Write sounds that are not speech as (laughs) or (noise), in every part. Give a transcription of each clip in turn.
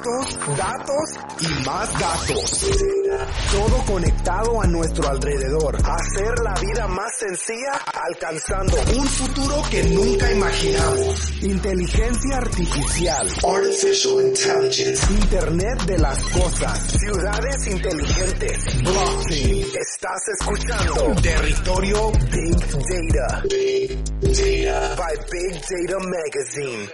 Datos, datos y más datos. Todo conectado a nuestro alrededor. Hacer la vida más sencilla alcanzando un futuro que nunca imaginamos. Inteligencia artificial. Artificial Intelligence. Internet de las cosas. Ciudades inteligentes. Blockchain. Estás escuchando Territorio Big Data. Big Data. By Big Data Magazine.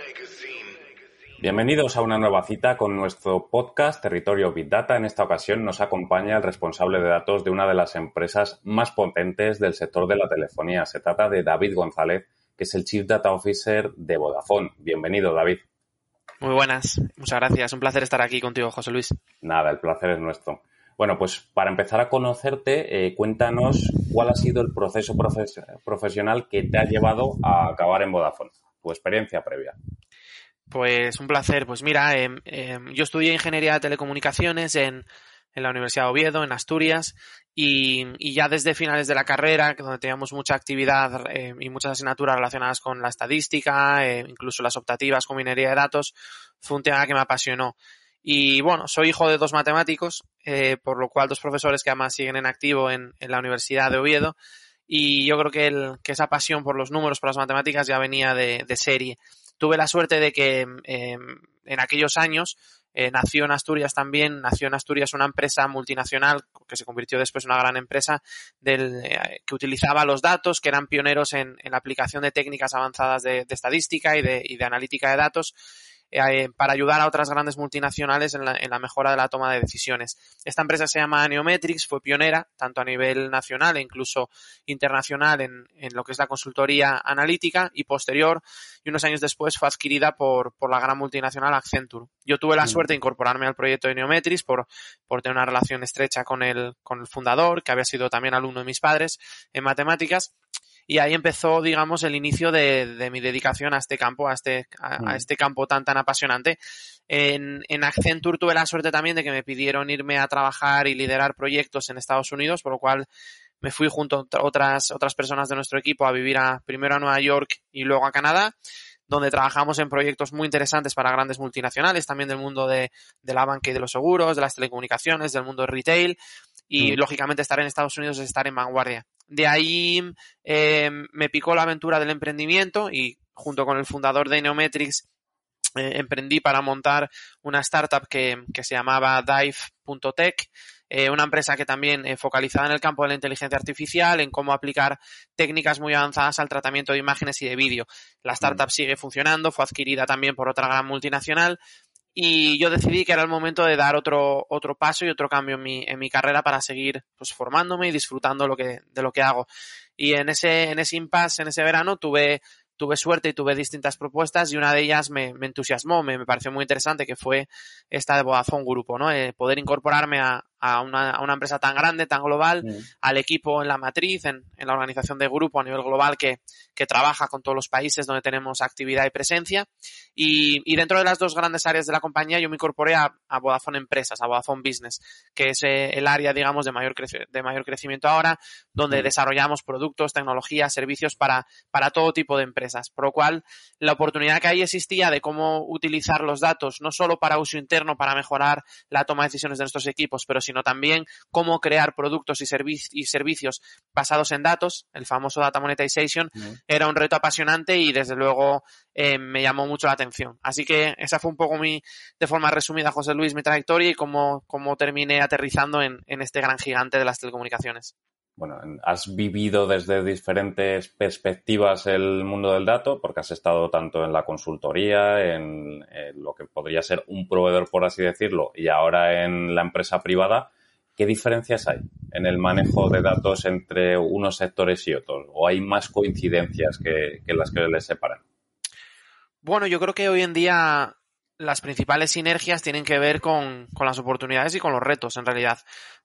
Bienvenidos a una nueva cita con nuestro podcast Territorio Big Data. En esta ocasión nos acompaña el responsable de datos de una de las empresas más potentes del sector de la telefonía. Se trata de David González, que es el Chief Data Officer de Vodafone. Bienvenido, David. Muy buenas, muchas gracias. Un placer estar aquí contigo, José Luis. Nada, el placer es nuestro. Bueno, pues para empezar a conocerte, eh, cuéntanos cuál ha sido el proceso profesional que te ha llevado a acabar en Vodafone, tu experiencia previa. Pues un placer. Pues mira, eh, eh, yo estudié ingeniería de telecomunicaciones en, en, la Universidad de Oviedo, en Asturias, y, y, ya desde finales de la carrera, donde teníamos mucha actividad eh, y muchas asignaturas relacionadas con la estadística, incluso las optativas con minería de datos, fue un tema que me apasionó. Y bueno, soy hijo de dos matemáticos, por lo cual dos profesores que además siguen en activo en, en la Universidad de Oviedo. Y yo creo que, el, que esa pasión por los números, por las matemáticas, ya venía de, de serie tuve la suerte de que eh, en aquellos años eh, nació en Asturias también, nació en Asturias una empresa multinacional que se convirtió después en una gran empresa del, eh, que utilizaba los datos, que eran pioneros en, en la aplicación de técnicas avanzadas de, de estadística y de, y de analítica de datos eh, para ayudar a otras grandes multinacionales en la, en la, mejora de la toma de decisiones. Esta empresa se llama Neometrics, fue pionera tanto a nivel nacional e incluso internacional en, en lo que es la consultoría analítica y posterior, y unos años después fue adquirida por, por la gran multinacional Accenture. Yo tuve la suerte de incorporarme al proyecto de Neometrics por, por tener una relación estrecha con el, con el fundador, que había sido también alumno de mis padres en matemáticas, y ahí empezó, digamos, el inicio de, de mi dedicación a este campo, a este, a, a, mm. este campo tan, tan apasionante. En, en Accenture tuve la suerte también de que me pidieron irme a trabajar y liderar proyectos en Estados Unidos, por lo cual me fui junto a otras, otras personas de nuestro equipo a vivir a, primero a Nueva York y luego a Canadá donde trabajamos en proyectos muy interesantes para grandes multinacionales, también del mundo de, de la banca y de los seguros, de las telecomunicaciones, del mundo retail, y mm. lógicamente estar en Estados Unidos es estar en vanguardia. De ahí eh, me picó la aventura del emprendimiento y junto con el fundador de Neometrics eh, emprendí para montar una startup que, que se llamaba Dive.tech, eh, una empresa que también eh, focalizada en el campo de la inteligencia artificial, en cómo aplicar técnicas muy avanzadas al tratamiento de imágenes y de vídeo. La startup mm. sigue funcionando, fue adquirida también por otra gran multinacional y yo decidí que era el momento de dar otro, otro paso y otro cambio en mi, en mi carrera para seguir pues, formándome y disfrutando lo que, de lo que hago. Y en ese, en ese impasse, en ese verano, tuve, tuve suerte y tuve distintas propuestas y una de ellas me, me entusiasmó, me, me, pareció muy interesante, que fue esta de Vodafone Grupo, ¿no? Eh, poder incorporarme a, a una, a una, empresa tan grande, tan global, mm. al equipo en la matriz, en, en, la organización de grupo a nivel global que, que, trabaja con todos los países donde tenemos actividad y presencia. Y, y dentro de las dos grandes áreas de la compañía yo me incorporé a, a Vodafone Empresas, a Vodafone Business, que es eh, el área, digamos, de mayor, de mayor crecimiento ahora, donde mm. desarrollamos productos, tecnologías, servicios para, para todo tipo de empresas. Por lo cual, la oportunidad que ahí existía de cómo utilizar los datos, no solo para uso interno, para mejorar la toma de decisiones de nuestros equipos, pero sino también cómo crear productos y, servic y servicios basados en datos, el famoso data monetization, era un reto apasionante y desde luego eh, me llamó mucho la atención. Así que esa fue un poco mi, de forma resumida, José Luis, mi trayectoria y cómo, cómo terminé aterrizando en, en este gran gigante de las telecomunicaciones bueno, has vivido desde diferentes perspectivas el mundo del dato, porque has estado tanto en la consultoría, en, lo que podría ser un proveedor, por así decirlo, y ahora en la empresa privada. ¿Qué diferencias hay en el manejo de datos entre unos sectores y otros? ¿O hay más coincidencias que, las que les separan? Bueno, yo creo que hoy en día las principales sinergias tienen que ver con, las oportunidades y con los retos, en realidad.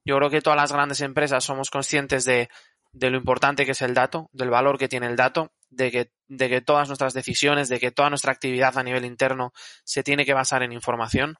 Yo creo que todas las grandes empresas somos conscientes de, de lo importante que es el dato, del valor que tiene el dato, de que, de que todas nuestras decisiones, de que toda nuestra actividad a nivel interno se tiene que basar en información.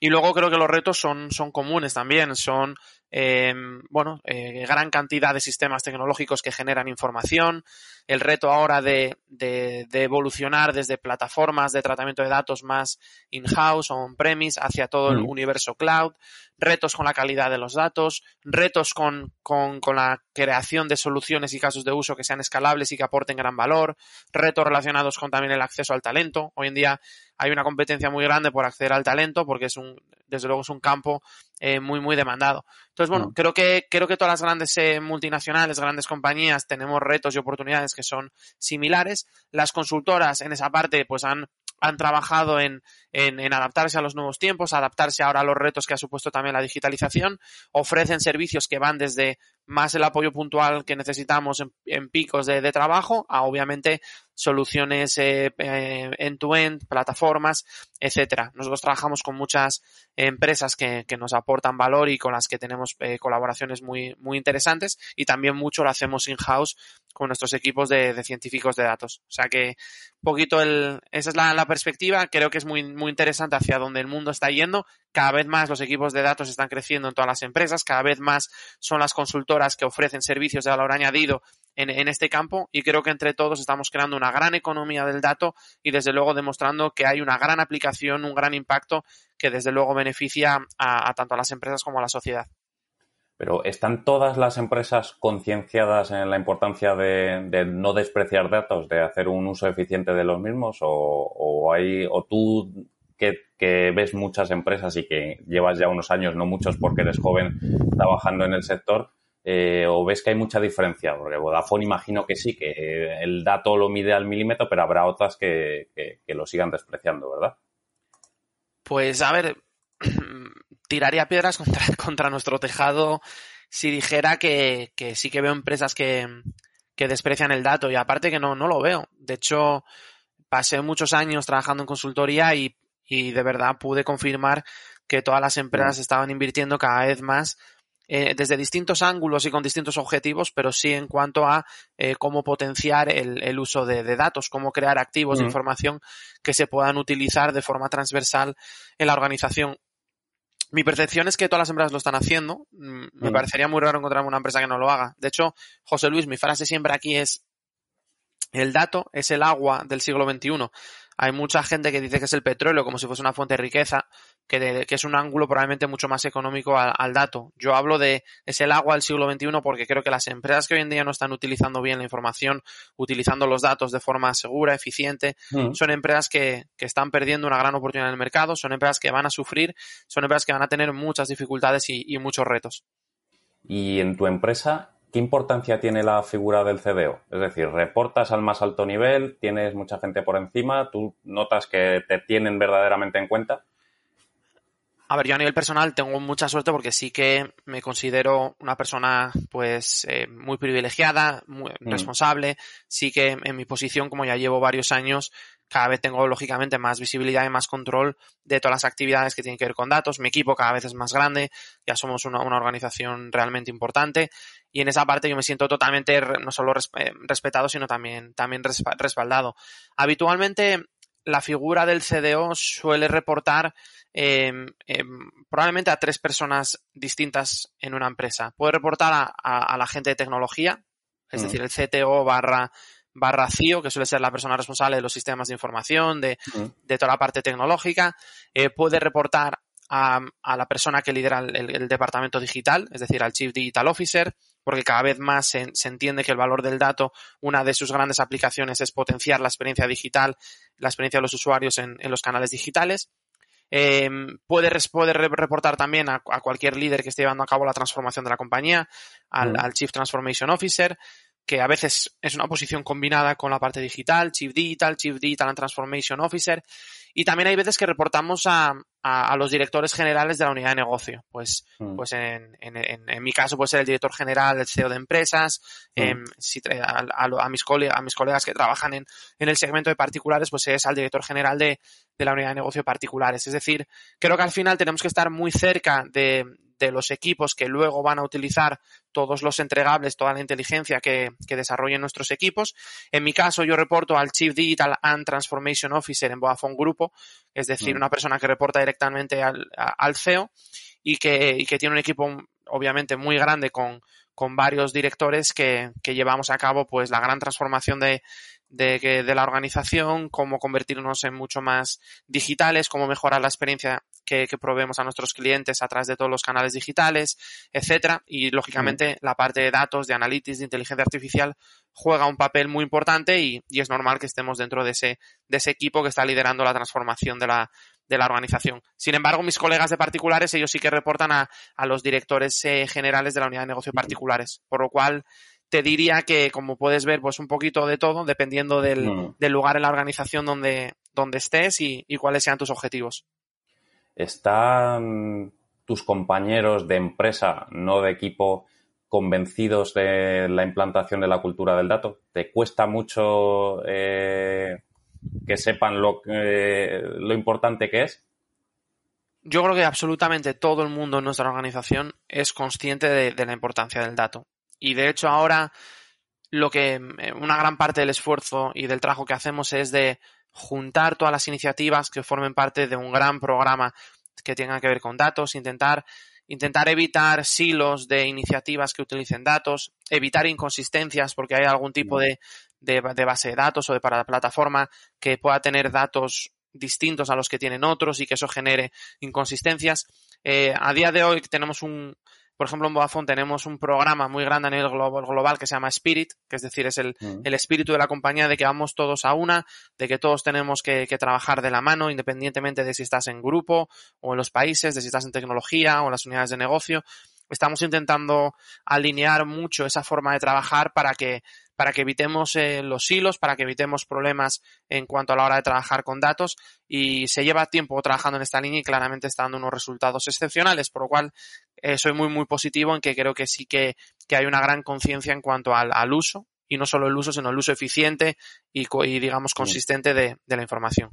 Y luego creo que los retos son, son comunes también, son eh, bueno, eh, gran cantidad de sistemas tecnológicos que generan información, el reto ahora de, de, de evolucionar desde plataformas de tratamiento de datos más in-house o on-premise hacia todo el universo cloud, retos con la calidad de los datos, retos con, con, con la creación de soluciones y casos de uso que sean escalables y que aporten gran valor, retos relacionados con también el acceso al talento. Hoy en día hay una competencia muy grande por acceder al talento porque es un, desde luego es un campo eh, muy, muy demandado. Entonces, bueno, Mm. creo que, creo que todas las grandes eh, multinacionales, grandes compañías, tenemos retos y oportunidades que son similares. Las consultoras en esa parte, pues han, han trabajado en, en, en adaptarse a los nuevos tiempos, adaptarse ahora a los retos que ha supuesto también la digitalización. Ofrecen servicios que van desde más el apoyo puntual que necesitamos en, en picos de, trabajo a obviamente soluciones eh, eh, end-to-end, plataformas, etcétera. Nosotros trabajamos con muchas empresas que, que nos aportan valor y con las que tenemos eh, colaboraciones muy, muy interesantes y también mucho lo hacemos in-house con nuestros equipos de, científicos de datos. O sea que poquito el, esa es la, la, perspectiva. Creo que es muy, muy interesante hacia donde el mundo está yendo. Cada vez más los equipos de datos están creciendo en todas las empresas. Cada vez más son las consultoras que ofrecen servicios de valor añadido en, este campo y creo que entre todos estamos creando una gran economía del dato y desde luego demostrando que hay una gran aplicación, un gran impacto que desde luego beneficia a, tanto a las empresas como a la sociedad. Pero ¿están todas las empresas concienciadas en la importancia de, no despreciar datos, de hacer un uso eficiente de los mismos? ¿O, o hay, o tú que, ves muchas empresas y que llevas ya unos años, no muchos porque eres joven, trabajando en el sector, eh, o ves que hay mucha diferencia? Porque Vodafone imagino que sí, que el dato lo mide al milímetro, pero habrá otras que, que, que lo sigan despreciando, ¿verdad? Pues a ver, (clears throat) tiraría piedras contra, (laughs) contra, nuestro tejado si dijera que, que sí que veo empresas que, que, desprecian el dato y aparte que no, no lo veo. De hecho, pasé muchos años trabajando en consultoría y, y de verdad pude confirmar que todas las empresas estaban invirtiendo cada vez más eh, desde distintos ángulos y con distintos objetivos, pero sí en cuanto a eh, cómo potenciar el, el uso de, de, datos, cómo crear activos de información que se puedan utilizar de forma transversal en la organización. Mi percepción es que todas las empresas lo están haciendo. Mm. Me parecería muy raro encontrarme una empresa que no lo haga. De hecho, José Luis, mi frase siempre aquí es el dato es el agua del siglo XXI. Hay mucha gente que dice que es el petróleo como si fuese una fuente de riqueza, que, de, que es un ángulo probablemente mucho más económico al, al, dato. Yo hablo de es el agua del siglo XXI porque creo que las empresas que hoy en día no están utilizando bien la información, utilizando los datos de forma segura, eficiente, mm. son empresas que, que, están perdiendo una gran oportunidad en el mercado, son empresas que van a sufrir, son empresas que van a tener muchas dificultades y, y muchos retos. Y en tu empresa, ¿qué importancia tiene la figura del CDO? Es decir, reportas al más alto nivel, tienes mucha gente por encima, tú notas que te tienen verdaderamente en cuenta. A ver, yo a nivel personal tengo mucha suerte porque sí que me considero una persona pues eh, muy privilegiada, muy mm. responsable. Sí que en mi posición, como ya llevo varios años, cada vez tengo lógicamente más visibilidad y más control de todas las actividades que tienen que ver con datos. Mi equipo cada vez es más grande, ya somos una, una organización realmente importante y en esa parte yo me siento totalmente no solo respetado, sino también, también respaldado. Habitualmente la figura del CDO suele reportar eh, eh, probablemente a tres personas distintas en una empresa. Puede reportar a, a, a la gente de tecnología, es mm. decir, el CTO barra barra CIO, que suele ser la persona responsable de los sistemas de información, de, de toda la parte tecnológica. Eh, puede reportar a, a, la persona que lidera el, el, el, departamento digital, es decir, al Chief Digital Officer, porque cada vez más se, se, entiende que el valor del dato, una de sus grandes aplicaciones es potenciar la experiencia digital, la experiencia de los usuarios en, en los canales digitales. Eh, puede, puede, reportar también a, a, cualquier líder que esté llevando a cabo la transformación de la compañía, al, al, Chief Transformation Officer, que a veces es una posición combinada con la parte digital, Chief Digital, Chief Digital and Transformation Officer. Y también hay veces que reportamos a, a, a los directores generales de la unidad de negocio. Pues, mm. pues en, en, en, en, mi caso puede ser el director general, el CEO de empresas, mm. eh, si, a, a, mis colegas, a mis colegas que trabajan en, en el segmento de particulares, pues es al director general de, de la unidad de negocio particulares. Es decir, creo que al final tenemos que estar muy cerca de, de los equipos que luego van a utilizar todos los entregables, toda la inteligencia que, que, desarrollen nuestros equipos. En mi caso, yo reporto al Chief Digital and Transformation Officer en Vodafone Grupo, es decir, mm. una persona que reporta directamente al, al CEO y que, y que tiene un equipo obviamente muy grande con, con varios directores que, que llevamos a cabo pues la gran transformación de, de, de, la organización, cómo convertirnos en mucho más digitales, cómo mejorar la experiencia que, que proveemos a nuestros clientes a través de todos los canales digitales, etcétera. Y lógicamente la parte de datos, de analytics, de inteligencia artificial juega un papel muy importante y, y, es normal que estemos dentro de ese, de ese equipo que está liderando la transformación de la, de la organización. Sin embargo, mis colegas de particulares, ellos sí que reportan a, a los directores eh, generales de la unidad de negocio particulares, por lo cual te diría que, como puedes ver, pues un poquito de todo, dependiendo del, mm. del lugar en la organización donde, donde estés y, y, cuáles sean tus objetivos. ¿Están tus compañeros de empresa, no de equipo, convencidos de la implantación de la cultura del dato? ¿Te cuesta mucho eh, que sepan lo, eh, lo importante que es? Yo creo que absolutamente todo el mundo en nuestra organización es consciente de, de la importancia del dato. Y de hecho ahora lo que eh, una gran parte del esfuerzo y del trabajo que hacemos es de juntar todas las iniciativas que formen parte de un gran programa que tenga que ver con datos, intentar intentar evitar silos de iniciativas que utilicen datos, evitar inconsistencias porque hay algún tipo de, de, de base de datos o de para plataforma que pueda tener datos distintos a los que tienen otros y que eso genere inconsistencias. Eh, a día de hoy tenemos un, por ejemplo, en Vodafone tenemos un programa muy grande a nivel global, global que se llama Spirit, que es decir, es el, el, espíritu de la compañía de que vamos todos a una, de que todos tenemos que, que, trabajar de la mano, independientemente de si estás en grupo o en los países, de si estás en tecnología o en las unidades de negocio. Estamos intentando alinear mucho esa forma de trabajar para que para que evitemos eh, los hilos, para que evitemos problemas en cuanto a la hora de trabajar con datos. Y se lleva tiempo trabajando en esta línea y claramente está dando unos resultados excepcionales, por lo cual eh, soy muy muy positivo en que creo que sí que, que hay una gran conciencia en cuanto al, al, uso. Y no solo el uso, sino el uso eficiente y, y digamos consistente de, de la información.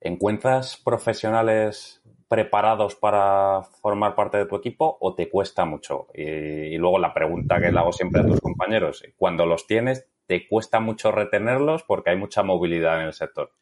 ¿Encuentras profesionales preparados para formar parte de tu equipo o te cuesta mucho? Y, luego la pregunta que le hago siempre a tus compañeros, cuando los tienes, ¿te cuesta mucho retenerlos porque hay mucha movilidad en el sector?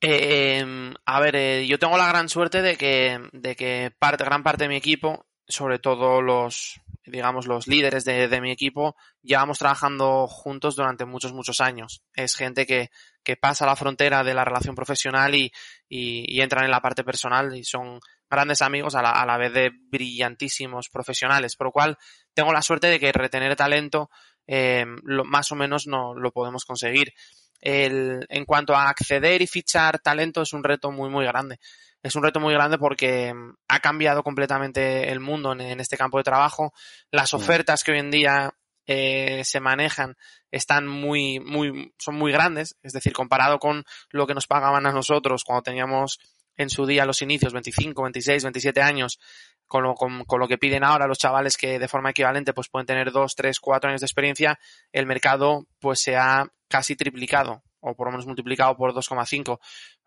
Eh, a ver, eh, yo tengo la gran suerte de que, de que parte, gran parte de mi equipo, sobre todo los, digamos, los líderes de, de mi equipo, llevamos trabajando juntos durante muchos, muchos años. Es gente que, que pasa la frontera de la relación profesional y, y, y entran en la parte personal y son grandes amigos a la, a la, vez de brillantísimos profesionales, por lo cual tengo la suerte de que retener talento eh, lo, más o menos no lo podemos conseguir. El, en cuanto a acceder y fichar talento es un reto muy muy grande. Es un reto muy grande porque ha cambiado completamente el mundo en, en este campo de trabajo. Las ofertas que hoy en día eh, se manejan están muy, muy, son muy grandes, es decir, comparado con lo que nos pagaban a nosotros cuando teníamos en su día los inicios, 25, 26, 27 años, con lo, con, con lo que piden ahora los chavales que de forma equivalente pues pueden tener 2, 3, 4 años de experiencia, el mercado pues se ha casi triplicado o por lo menos multiplicado por 2,5, con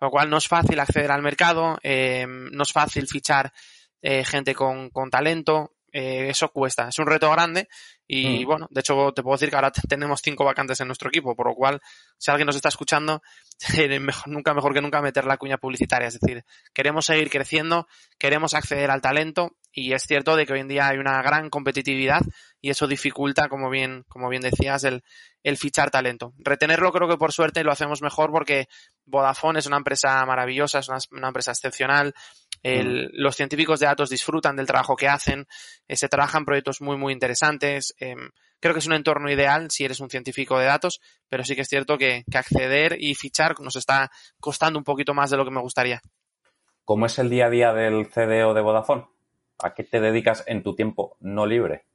lo cual no es fácil acceder al mercado, eh, no es fácil fichar eh, gente con, con talento, eh, eso cuesta, es un reto grande y mm. bueno, de hecho te puedo decir que ahora (laughs) tenemos cinco vacantes en nuestro equipo, por lo cual si alguien nos está escuchando, (laughs) mejor, nunca mejor que nunca meter la cuña publicitaria, es decir, queremos seguir creciendo, queremos acceder al talento y es cierto de que hoy en día hay una gran competitividad y eso dificulta, como bien, como bien decías, el, el fichar talento. Retenerlo creo que por suerte lo hacemos mejor porque Vodafone es una empresa maravillosa, es una, una empresa excepcional, el, mm. Los científicos de datos disfrutan del trabajo que hacen, eh, se trabajan proyectos muy, muy interesantes. Eh, creo que es un entorno ideal si eres un científico de datos, pero sí que es cierto que, que, acceder y fichar nos está costando un poquito más de lo que me gustaría. ¿Cómo es el día a día del CDO de Vodafone? ¿A qué te dedicas en tu tiempo no libre?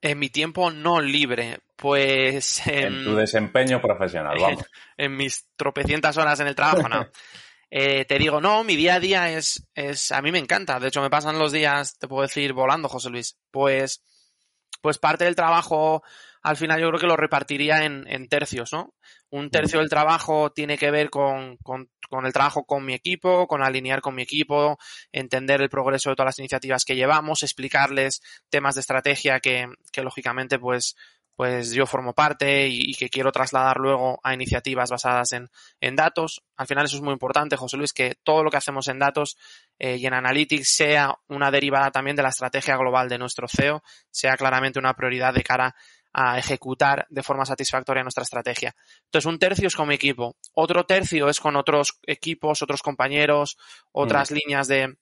En mi tiempo no libre, pues... En, en tu desempeño profesional, vamos. En, (laughs) en mis tropecientas horas en el trabajo, no. (laughs) eh, te digo, no, mi día a día es, es, a mí me encanta. De hecho, me pasan los días, te puedo decir, volando, José Luis. Pues, pues parte del trabajo, al final yo creo que lo repartiría en, en tercios, ¿no? Un tercio del trabajo tiene que ver con, con, con, el trabajo con mi equipo, con alinear con mi equipo, entender el progreso de todas las iniciativas que llevamos, explicarles temas de estrategia que, que lógicamente, pues, pues yo formo parte y, que quiero trasladar luego a iniciativas basadas en, en, datos. Al final eso es muy importante, José Luis, que todo lo que hacemos en datos eh, y en Analytics sea una derivada también de la estrategia global de nuestro CEO, sea claramente una prioridad de cara a ejecutar de forma satisfactoria nuestra estrategia. Entonces, un tercio es con mi equipo, otro tercio es con otros equipos, otros compañeros, otras mm. líneas de,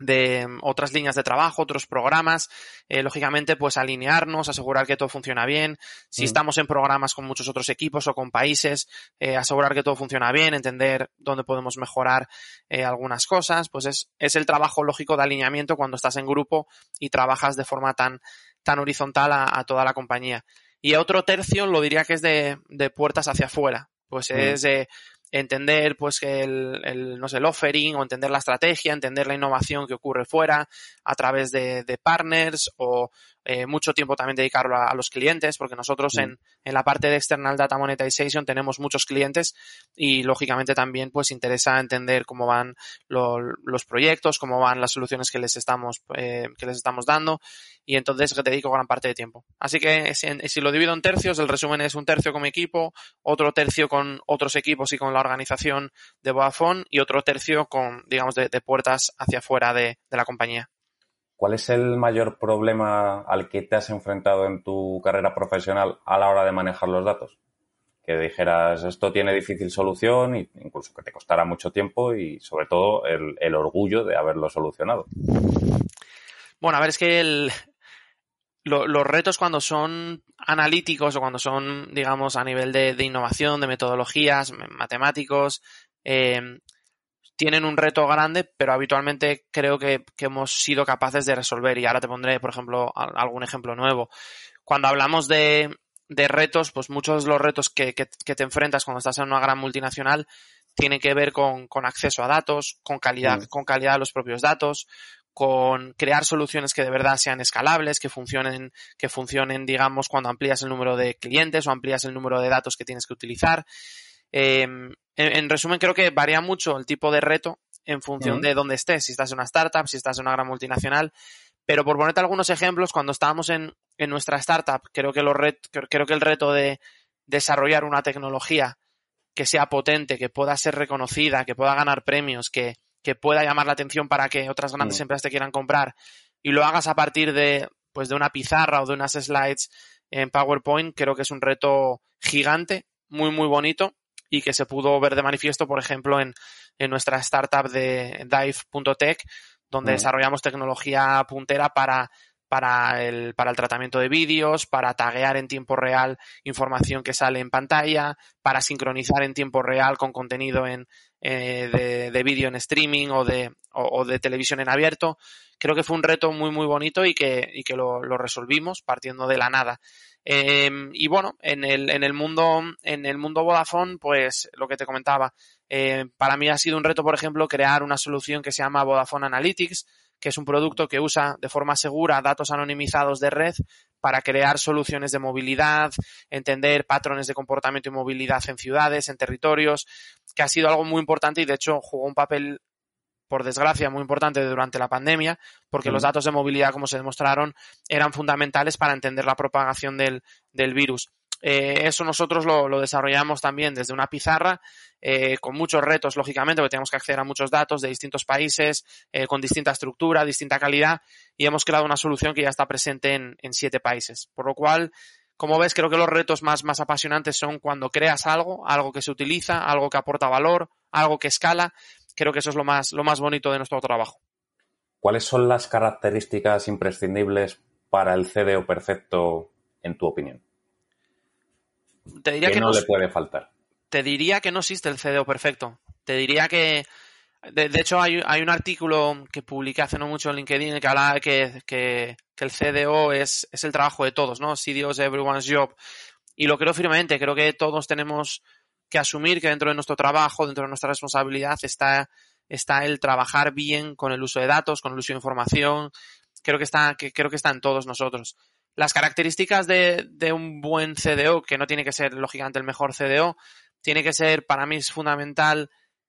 de otras líneas de trabajo, otros programas, eh, lógicamente pues alinearnos, asegurar que todo funciona bien, si mm. estamos en programas con muchos otros equipos o con países, eh, asegurar que todo funciona bien, entender dónde podemos mejorar eh, algunas cosas, pues es, es el trabajo lógico de alineamiento cuando estás en grupo y trabajas de forma tan, tan horizontal a, toda la compañía. Y otro tercio lo diría que es de, de puertas hacia afuera, pues mm. es de entender pues el, el, no sé, el offering o entender la estrategia, entender la innovación que ocurre fuera a través de, de partners o eh, mucho tiempo también dedicarlo a, los clientes, porque nosotros en, en, la parte de External Data Monetization tenemos muchos clientes y lógicamente también pues interesa entender cómo van los proyectos, cómo van las soluciones que les estamos, eh, que les estamos dando y entonces dedico gran parte de tiempo. Así que si, si, lo divido en tercios, el resumen es un tercio con mi equipo, otro tercio con otros equipos y con la organización de Vodafone y otro tercio con, digamos, de, de puertas hacia afuera de, de la compañía. ¿Cuál es el mayor problema al que te has enfrentado en tu carrera profesional a la hora de manejar los datos? Que dijeras, esto tiene difícil solución, e incluso que te costara mucho tiempo y sobre todo el, orgullo de haberlo solucionado. Bueno, a ver, es que los retos cuando son analíticos o cuando son, digamos, a nivel de, innovación, de metodologías, matemáticos, eh, tienen un reto grande, pero habitualmente creo que, hemos sido capaces de resolver. Y ahora te pondré, por ejemplo, algún ejemplo nuevo. Cuando hablamos de, retos, pues muchos de los retos que, te enfrentas cuando estás en una gran multinacional tienen que ver con, acceso a datos, con calidad, mm. con calidad de los propios datos, con crear soluciones que de verdad sean escalables, que funcionen, que funcionen, digamos, cuando amplías el número de clientes o amplías el número de datos que tienes que utilizar. Em, en, resumen, creo que varía mucho el tipo de reto en función de dónde estés, si estás en una startup, si estás en una gran multinacional. Pero por ponerte algunos ejemplos, cuando estábamos en, en nuestra startup, creo que, los creo que el reto de desarrollar una tecnología que sea potente, que pueda ser reconocida, que pueda ganar premios, que, que pueda llamar la atención para que otras grandes empresas te quieran comprar y lo hagas a partir de, pues, de una pizarra o de unas slides en PowerPoint, creo que es un reto gigante, muy, muy bonito y que se pudo ver de manifiesto, por ejemplo, en, en nuestra startup de Dive.tech, donde desarrollamos tecnología puntera para, para, el, para el tratamiento de vídeos, para taguear en tiempo real información que sale en pantalla, para sincronizar en tiempo real con contenido en, eh, de, de vídeo en streaming o de, o, de televisión en abierto. Creo que fue un reto muy, muy bonito y que, y que lo, lo resolvimos partiendo de la nada. Em, y bueno, en el, en el mundo, en el mundo Vodafone, pues lo que te comentaba, eh, para mí ha sido un reto, por ejemplo, crear una solución que se llama Vodafone Analytics, que es un producto que usa de forma segura datos anonimizados de red para crear soluciones de movilidad, entender patrones de comportamiento y movilidad en ciudades, en territorios, que ha sido algo muy importante y de hecho jugó un papel por desgracia, muy importante durante la pandemia, porque los datos de movilidad, como se demostraron, eran fundamentales para entender la propagación del, del virus. Eh, eso nosotros lo, desarrollamos también desde una pizarra, eh, con muchos retos, lógicamente, porque tenemos que acceder a muchos datos de distintos países, eh, con distinta estructura, distinta calidad, y hemos creado una solución que ya está presente en, en siete países. Por lo cual, como ves, creo que los retos más, más apasionantes son cuando creas algo, algo que se utiliza, algo que aporta valor, algo que escala creo que eso es lo más, lo más bonito de nuestro trabajo. ¿Cuáles son las características imprescindibles para el CDO perfecto, en tu opinión? Te diría que no, le puede faltar. Te diría que no existe el CDO perfecto. Te diría que, de, hecho, hay, un artículo que publiqué hace no mucho en LinkedIn que habla de que, que, el CDO es, es, el trabajo de todos, ¿no? CDO es everyone's job. Y lo creo firmemente. Creo que todos tenemos que asumir que dentro de nuestro trabajo, dentro de nuestra responsabilidad, está, está el trabajar bien con el uso de datos, con el uso de información. Creo que está, que, creo que está en todos nosotros. Las características de, un buen CDO, que no tiene que ser lógicamente el mejor CDO, tiene que ser, para mí es fundamental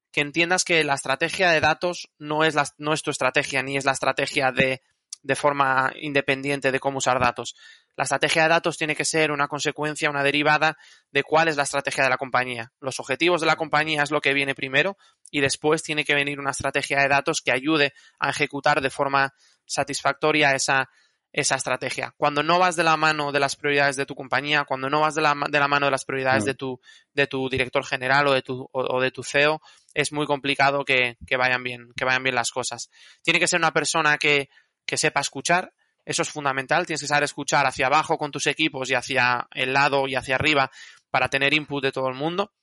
que entiendas que la estrategia de datos no es, la, no es tu estrategia, ni es la estrategia de de forma independiente de cómo usar datos. La estrategia de datos tiene que ser una consecuencia, una derivada de cuál es la estrategia de la compañía. Los objetivos de la compañía es lo que viene primero y después tiene que venir una estrategia de datos que ayude a ejecutar de forma satisfactoria esa, esa estrategia. Cuando no vas de la mano de las prioridades de tu compañía, cuando no vas de la, de la mano de las prioridades de, tu, de tu director general o de tu, o, de tu CEO, es muy complicado que, que, vayan bien, que vayan bien las cosas. Tiene que ser una persona que, que sepa escuchar, eso es fundamental. Tienes que saber escuchar hacia abajo con tus equipos y hacia el lado y hacia arriba para tener input de todo el mundo.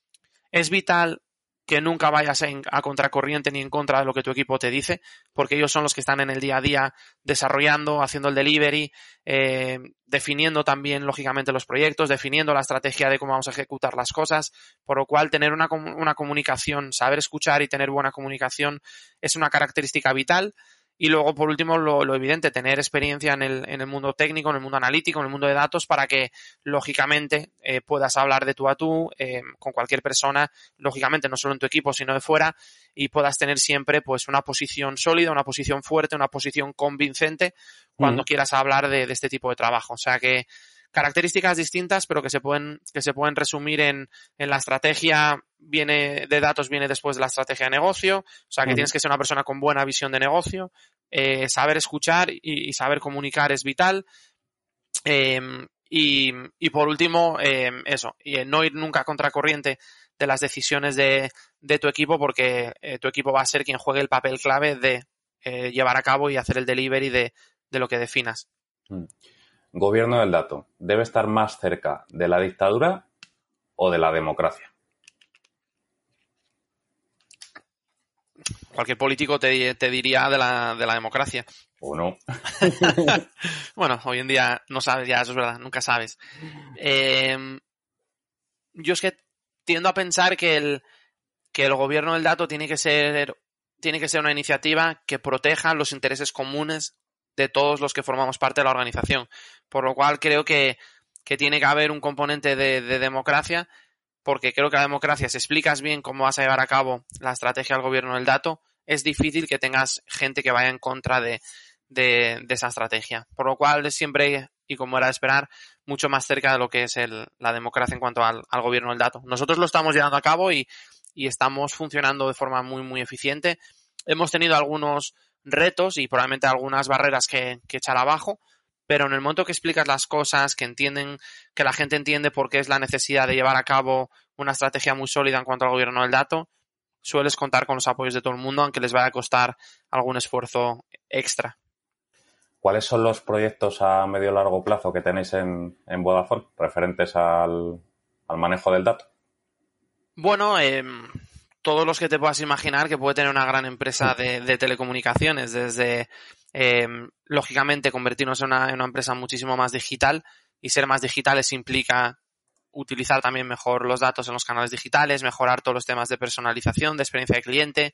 Es vital que nunca vayas a contracorriente ni en contra de lo que tu equipo te dice, porque ellos son los que están en el día a día desarrollando, haciendo el delivery, eh, definiendo también, lógicamente, los proyectos, definiendo la estrategia de cómo vamos a ejecutar las cosas, por lo cual tener una, una comunicación, saber escuchar y tener buena comunicación es una característica vital y luego, por último, lo, evidente, tener experiencia en el, en el, mundo técnico, en el mundo analítico, en el mundo de datos, para que, lógicamente, eh, puedas hablar de tú a tú eh, con cualquier persona, lógicamente, no solo en tu equipo, sino de fuera, y puedas tener siempre, pues, una posición sólida, una posición fuerte, una posición convincente cuando quieras hablar de, de este tipo de trabajo. O sea que, características distintas, pero que se pueden, que se pueden resumir en, en la estrategia viene de datos viene después de la estrategia de negocio, o sea que tienes que ser una persona con buena visión de negocio, eh, saber escuchar y, saber comunicar es vital. Em, y, y, por último, em, eso, y no ir nunca a contracorriente de las decisiones de, de tu equipo porque eh, tu equipo va a ser quien juegue el papel clave de eh, llevar a cabo y hacer el delivery de, de lo que definas. Mm. Gobierno del dato, ¿debe estar más cerca de la dictadura o de la democracia? Cualquier político te, diría de la, de la democracia. ¿O no? (laughs) bueno, hoy en día no sabes ya, eso es verdad, nunca sabes. Em, yo es que tiendo a pensar que el, que el gobierno del dato tiene que ser tiene que ser una iniciativa que proteja los intereses comunes de todos los que formamos parte de la organización. Por lo cual creo que, que tiene que haber un componente de, de, democracia, porque creo que la democracia, si explicas bien cómo vas a llevar a cabo la estrategia del gobierno del dato, es difícil que tengas gente que vaya en contra de, de, de esa estrategia. Por lo cual es siempre, y como era de esperar, mucho más cerca de lo que es el, la democracia en cuanto al, al, gobierno del dato. Nosotros lo estamos llevando a cabo y, y estamos funcionando de forma muy, muy eficiente. Hemos tenido algunos retos y probablemente algunas barreras que, echar abajo, pero en el momento que explicas las cosas, que entienden, que la gente entiende por qué es la necesidad de llevar a cabo una estrategia muy sólida en cuanto al gobierno del dato, sueles contar con los apoyos de todo el mundo, aunque les vaya a costar algún esfuerzo extra. ¿Cuáles son los proyectos a medio largo plazo que tenéis en, en Vodafone referentes al, manejo del dato? Bueno, eh, todos los que te puedas imaginar que puede tener una gran empresa de, telecomunicaciones, desde, em, lógicamente, convertirnos en una, empresa muchísimo más digital y ser más digitales implica utilizar también mejor los datos en los canales digitales, mejorar todos los temas de personalización, de experiencia de cliente.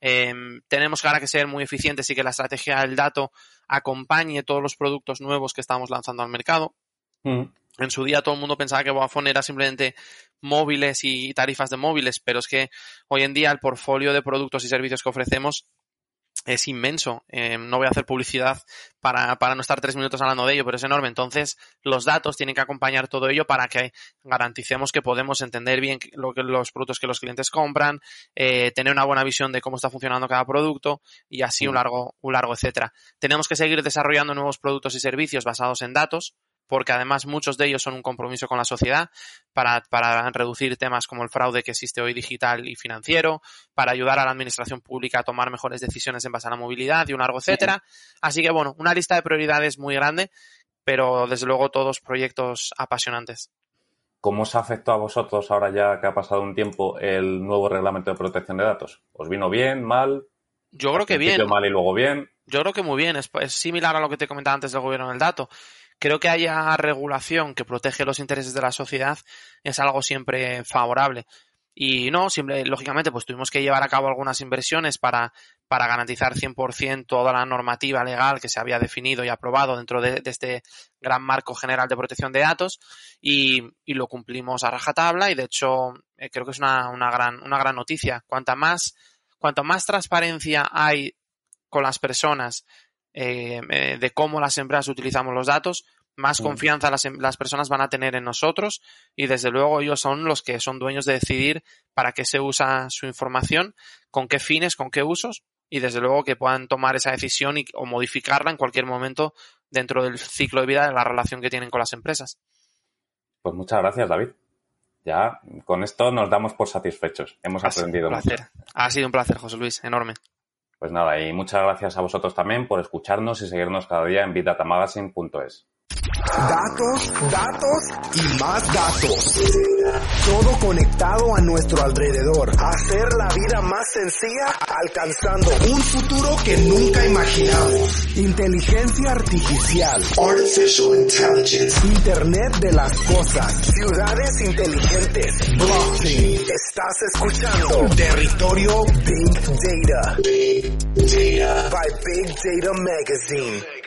Em, tenemos que ahora que ser muy eficientes y que la estrategia del dato acompañe todos los productos nuevos que estamos lanzando al mercado. Mm. En su día todo el mundo pensaba que Vodafone era simplemente móviles y tarifas de móviles, pero es que hoy en día el portfolio de productos y servicios que ofrecemos es inmenso. Eh, no voy a hacer publicidad para, para, no estar tres minutos hablando de ello, pero es enorme. Entonces, los datos tienen que acompañar todo ello para que garanticemos que podemos entender bien lo que, los productos que los clientes compran, eh, tener una buena visión de cómo está funcionando cada producto y así un mm. largo, un largo etcétera. Tenemos que seguir desarrollando nuevos productos y servicios basados en datos porque además muchos de ellos son un compromiso con la sociedad para, para, reducir temas como el fraude que existe hoy digital y financiero, para ayudar a la administración pública a tomar mejores decisiones en base a la movilidad y un largo etcétera. Así que bueno, una lista de prioridades muy grande, pero desde luego todos proyectos apasionantes. ¿Cómo os afectó a vosotros ahora ya que ha pasado un tiempo el nuevo reglamento de protección de datos? ¿Os vino bien, mal? Yo creo que bien. mal y luego bien. Yo creo que muy bien. Es, es, similar a lo que te comentaba antes del gobierno del dato creo que haya regulación que protege los intereses de la sociedad es algo siempre favorable. Y no, siempre, lógicamente, pues tuvimos que llevar a cabo algunas inversiones para, para garantizar 100% toda la normativa legal que se había definido y aprobado dentro de, este gran marco general de protección de datos y, y lo cumplimos a rajatabla y de hecho eh, creo que es una, una, gran, una gran noticia. Cuanta más, cuanto más transparencia hay con las personas eh, eh, de cómo las empresas utilizamos los datos, más confianza las, las, personas van a tener en nosotros y desde luego ellos son los que son dueños de decidir para qué se usa su información, con qué fines, con qué usos y desde luego que puedan tomar esa decisión y, o modificarla en cualquier momento dentro del ciclo de vida de la relación que tienen con las empresas. Pues muchas gracias, David. Ya con esto nos damos por satisfechos. Hemos aprendido un placer. Ha sido un placer, José Luis, enorme. Pues nada, y muchas gracias a vosotros también por escucharnos y seguirnos cada día en bigdatamagazine.es. Datos, datos y más datos. Todo conectado a nuestro alrededor. Hacer la vida más sencilla alcanzando un futuro que nunca imaginamos. Inteligencia artificial. Artificial Intelligence. Internet de las cosas. Ciudades inteligentes. Blockchain. Estás escuchando Territorio Big Data. Big Data. By Big Data Magazine.